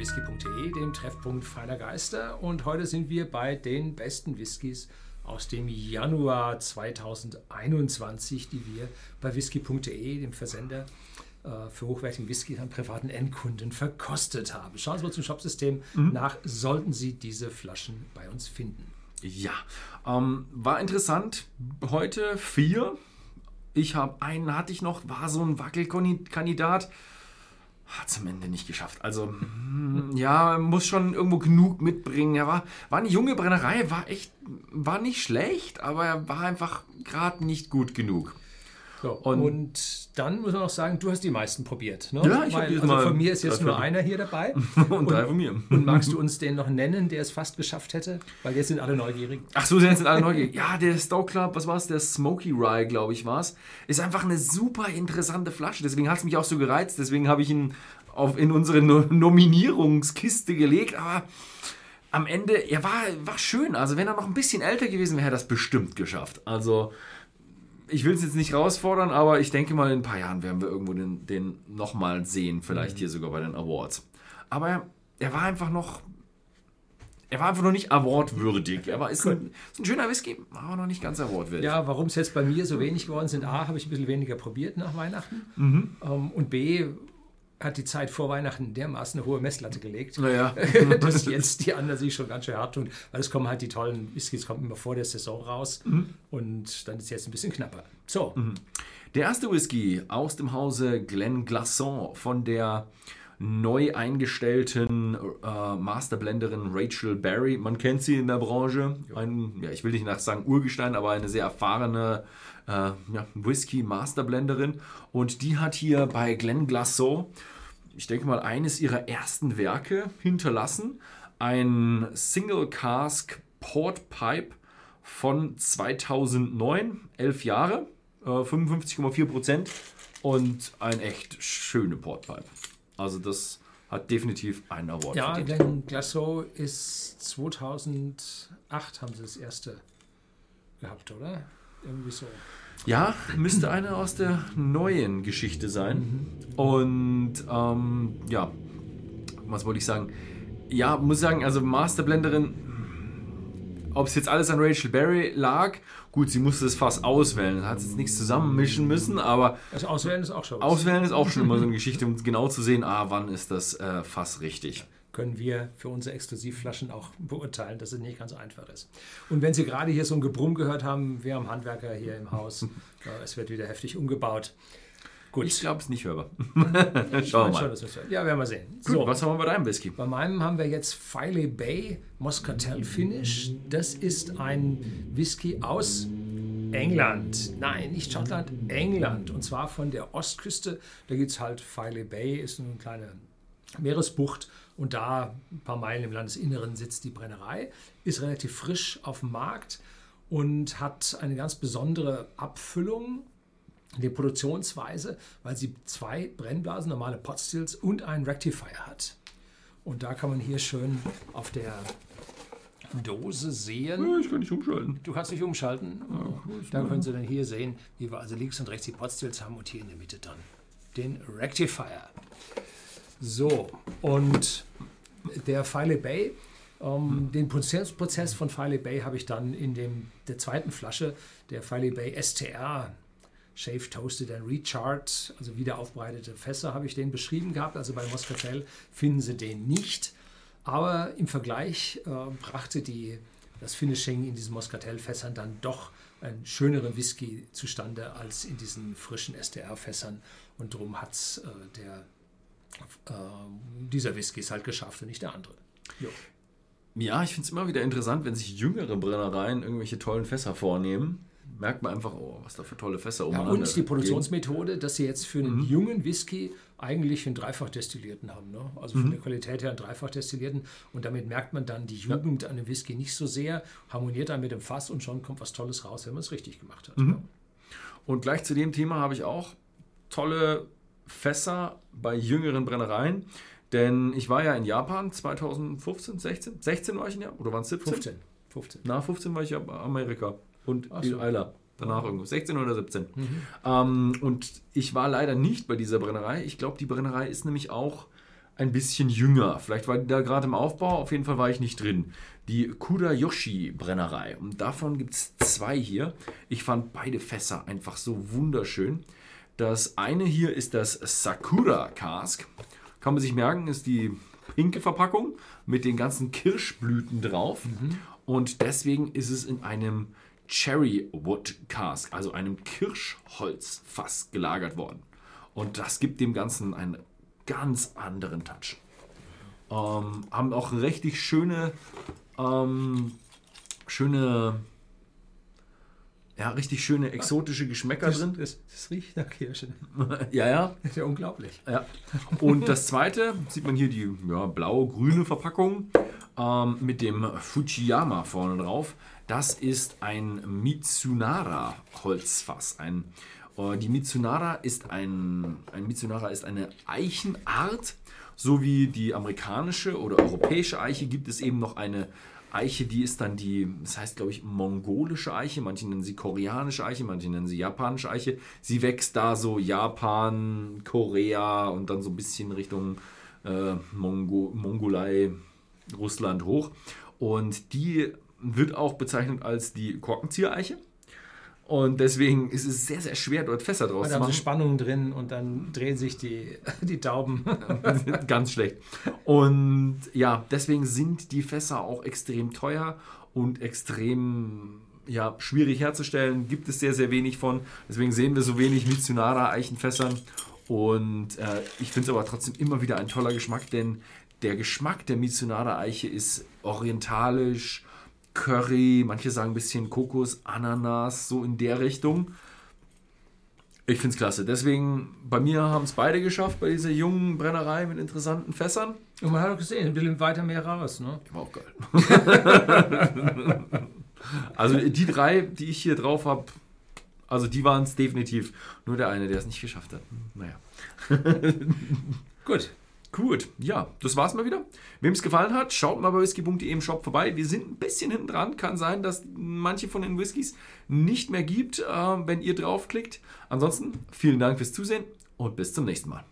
whisky.de, dem Treffpunkt feiner Geister. Und heute sind wir bei den besten Whiskys aus dem Januar 2021, die wir bei whisky.de, dem Versender äh, für hochwertigen Whisky an privaten Endkunden verkostet haben. Schauen Sie mal zum Shopsystem mhm. nach, sollten Sie diese Flaschen bei uns finden. Ja, ähm, war interessant. Heute vier. Ich habe einen, hatte ich noch, war so ein Wackelkandidat. Hat es am Ende nicht geschafft. Also, hm, ja, muss schon irgendwo genug mitbringen. Er war, war eine junge Brennerei, war echt, war nicht schlecht, aber er war einfach gerade nicht gut genug. So, und, und, dann muss man auch sagen, du hast die meisten probiert. Ne? Ja, ich habe Also von mir ist jetzt nur einer hier dabei. und, und, drei von mir. Und magst du uns den noch nennen, der es fast geschafft hätte? Weil jetzt sind alle neugierig. Ach so, jetzt sind alle neugierig. Ja, der Stoke Club, was war es? Der Smoky Rye, glaube ich, war es. Ist einfach eine super interessante Flasche. Deswegen hat es mich auch so gereizt. Deswegen habe ich ihn auf, in unsere no Nominierungskiste gelegt. Aber am Ende, er war, war schön. Also wenn er noch ein bisschen älter gewesen wäre, hätte er das bestimmt geschafft. Also ich will es jetzt nicht herausfordern, aber ich denke mal, in ein paar Jahren werden wir irgendwo den, den nochmal sehen, vielleicht mhm. hier sogar bei den Awards. Aber er, er, war einfach noch. Er war einfach noch nicht awardwürdig. Er war, ist, ein, ist ein schöner Whisky, aber noch nicht ganz awardwürdig. Ja, warum es jetzt bei mir so wenig geworden sind, A, habe ich ein bisschen weniger probiert nach Weihnachten. Mhm. Um, und B, hat die Zeit vor Weihnachten dermaßen eine hohe Messlatte gelegt, naja. dass jetzt die anderen sich schon ganz schön hart tun. Weil es kommen halt die tollen Whiskys kommen immer vor der Saison raus mhm. und dann ist es jetzt ein bisschen knapper. So. Mhm. Der erste Whisky aus dem Hause Glen Glasson von der neu eingestellten äh, Masterblenderin Rachel Barry. Man kennt sie in der Branche. Ein, ja, ich will nicht nach sagen Urgestein, aber eine sehr erfahrene äh, ja, Whisky-Masterblenderin. Und die hat hier bei Glenn Glasso, ich denke mal, eines ihrer ersten Werke hinterlassen. Ein Single Cask Port Pipe von 2009, elf Jahre, äh, 55,4 Prozent und ein echt schöne Portpipe. Also das hat definitiv einen Award ja, verdient. Ja, denn Glasso ist 2008 haben sie das erste gehabt, oder? Irgendwie so. Ja, müsste eine aus der neuen Geschichte sein. Und ähm, ja, was wollte ich sagen? Ja, muss sagen, also Masterblenderin, ob es jetzt alles an Rachel Berry lag, gut, sie musste das Fass auswählen. Hat jetzt nichts zusammenmischen müssen, aber. Also auswählen ist auch schon was. Auswählen ist auch schon immer so eine Geschichte, um genau zu sehen, ah, wann ist das äh, Fass richtig können wir für unsere Exklusivflaschen auch beurteilen, dass es nicht ganz einfach ist. Und wenn Sie gerade hier so ein Gebrumm gehört haben, wir haben Handwerker hier im Haus, es wird wieder heftig umgebaut. Gut. Ich glaube es nicht hörbar. Schauen wir mal. Schon, ja, werden wir sehen. Gut, so, was haben wir bei deinem Whisky? Bei meinem haben wir jetzt Filey Bay Moscatel Finish. Das ist ein Whisky aus England. Nein, nicht Schottland, England. Und zwar von der Ostküste. Da gibt es halt Filey Bay, ist eine kleine Meeresbucht und da ein paar Meilen im Landesinneren sitzt die Brennerei, ist relativ frisch auf dem Markt und hat eine ganz besondere Abfüllung der Produktionsweise, weil sie zwei Brennblasen, normale Potstills und einen Rectifier hat. Und da kann man hier schön auf der Dose sehen. Ja, ich kann nicht umschalten. Du kannst nicht umschalten. Ja, da können Sie dann hier sehen, wie wir also links und rechts die Potstills haben und hier in der Mitte dann den Rectifier. So, und der Filey Bay, ähm, hm. den Prozessprozess von Filey Bay habe ich dann in dem, der zweiten Flasche, der Filey Bay STR, Shave Toasted and Recharred, also wiederaufbereitete Fässer, habe ich den beschrieben gehabt. Also bei Moscatel finden Sie den nicht. Aber im Vergleich äh, brachte die, das Finishing in diesen Moscatel-Fässern dann doch einen schöneren Whisky zustande als in diesen frischen STR-Fässern. Und darum hat es äh, äh, dieser Whisky ist halt geschafft und nicht der andere. Jo. Ja, ich finde es immer wieder interessant, wenn sich jüngere Brennereien irgendwelche tollen Fässer vornehmen. Merkt man einfach, oh, was da für tolle Fässer um ja, Und die Produktionsmethode, dass sie jetzt für einen mhm. jungen Whisky eigentlich einen dreifach destillierten haben. Ne? Also von mhm. der Qualität her einen dreifach destillierten. Und damit merkt man dann die Jugend ja. an dem Whisky nicht so sehr, harmoniert dann mit dem Fass und schon kommt was Tolles raus, wenn man es richtig gemacht hat. Mhm. Ja. Und gleich zu dem Thema habe ich auch tolle Fässer bei jüngeren Brennereien. Denn ich war ja in Japan 2015, 16? 16 war ich in Japan? Oder waren es 17? 15. 15. Na, 15 war ich in Amerika. Und so. in Eiler. Danach irgendwo. 16 oder 17. Mhm. Ähm, und ich war leider nicht bei dieser Brennerei. Ich glaube, die Brennerei ist nämlich auch ein bisschen jünger. Vielleicht war die da gerade im Aufbau, auf jeden Fall war ich nicht drin. Die Kudayoshi Brennerei. Und davon gibt es zwei hier. Ich fand beide Fässer einfach so wunderschön. Das eine hier ist das Sakura Cask. Kann man sich merken, ist die pinke Verpackung mit den ganzen Kirschblüten drauf. Mhm. Und deswegen ist es in einem Cherry Wood Cask, also einem Kirschholzfass gelagert worden. Und das gibt dem Ganzen einen ganz anderen Touch. Ähm, haben auch richtig schöne, ähm, schöne, ja, richtig schöne exotische Geschmäcker das, drin. Das, das, riecht nach Kirsche. ja, ja. Das ist ja unglaublich. Ja. Und das zweite, sieht man hier die ja, blau-grüne Verpackung ähm, mit dem Fujiyama vorne drauf. Das ist ein Mitsunara Holzfass. Ein äh, die Mitsunara ist ein, ein Mitsunara ist eine Eichenart. So wie die amerikanische oder europäische Eiche gibt es eben noch eine Eiche, die ist dann die, das heißt glaube ich mongolische Eiche, manche nennen sie koreanische Eiche, manche nennen sie japanische Eiche. Sie wächst da so Japan, Korea und dann so ein bisschen Richtung äh, Mongo, Mongolei, Russland hoch. Und die wird auch bezeichnet als die Korkenziehereiche. Und deswegen ist es sehr, sehr schwer, dort Fässer draus zu machen. Da haben sie Spannungen drin und dann drehen sich die, die Tauben. Ganz schlecht. Und ja, deswegen sind die Fässer auch extrem teuer und extrem ja, schwierig herzustellen. Gibt es sehr, sehr wenig von. Deswegen sehen wir so wenig Mitsunara-Eichenfässern. Und äh, ich finde es aber trotzdem immer wieder ein toller Geschmack, denn der Geschmack der Mitsunara-Eiche ist orientalisch, Curry, manche sagen ein bisschen Kokos, Ananas, so in der Richtung. Ich finde es klasse. Deswegen, bei mir haben es beide geschafft, bei dieser jungen Brennerei mit interessanten Fässern. Und man hat auch gesehen, ein bisschen weiter mehr raus, ne? War auch geil. also die drei, die ich hier drauf habe, also die waren es definitiv. Nur der eine, der es nicht geschafft hat. Naja. Gut. Gut, ja, das war's mal wieder. Wem es gefallen hat, schaut mal bei whisky.de im Shop vorbei. Wir sind ein bisschen hinten dran. Kann sein, dass manche von den Whiskys nicht mehr gibt, äh, wenn ihr draufklickt. Ansonsten vielen Dank fürs Zusehen und bis zum nächsten Mal.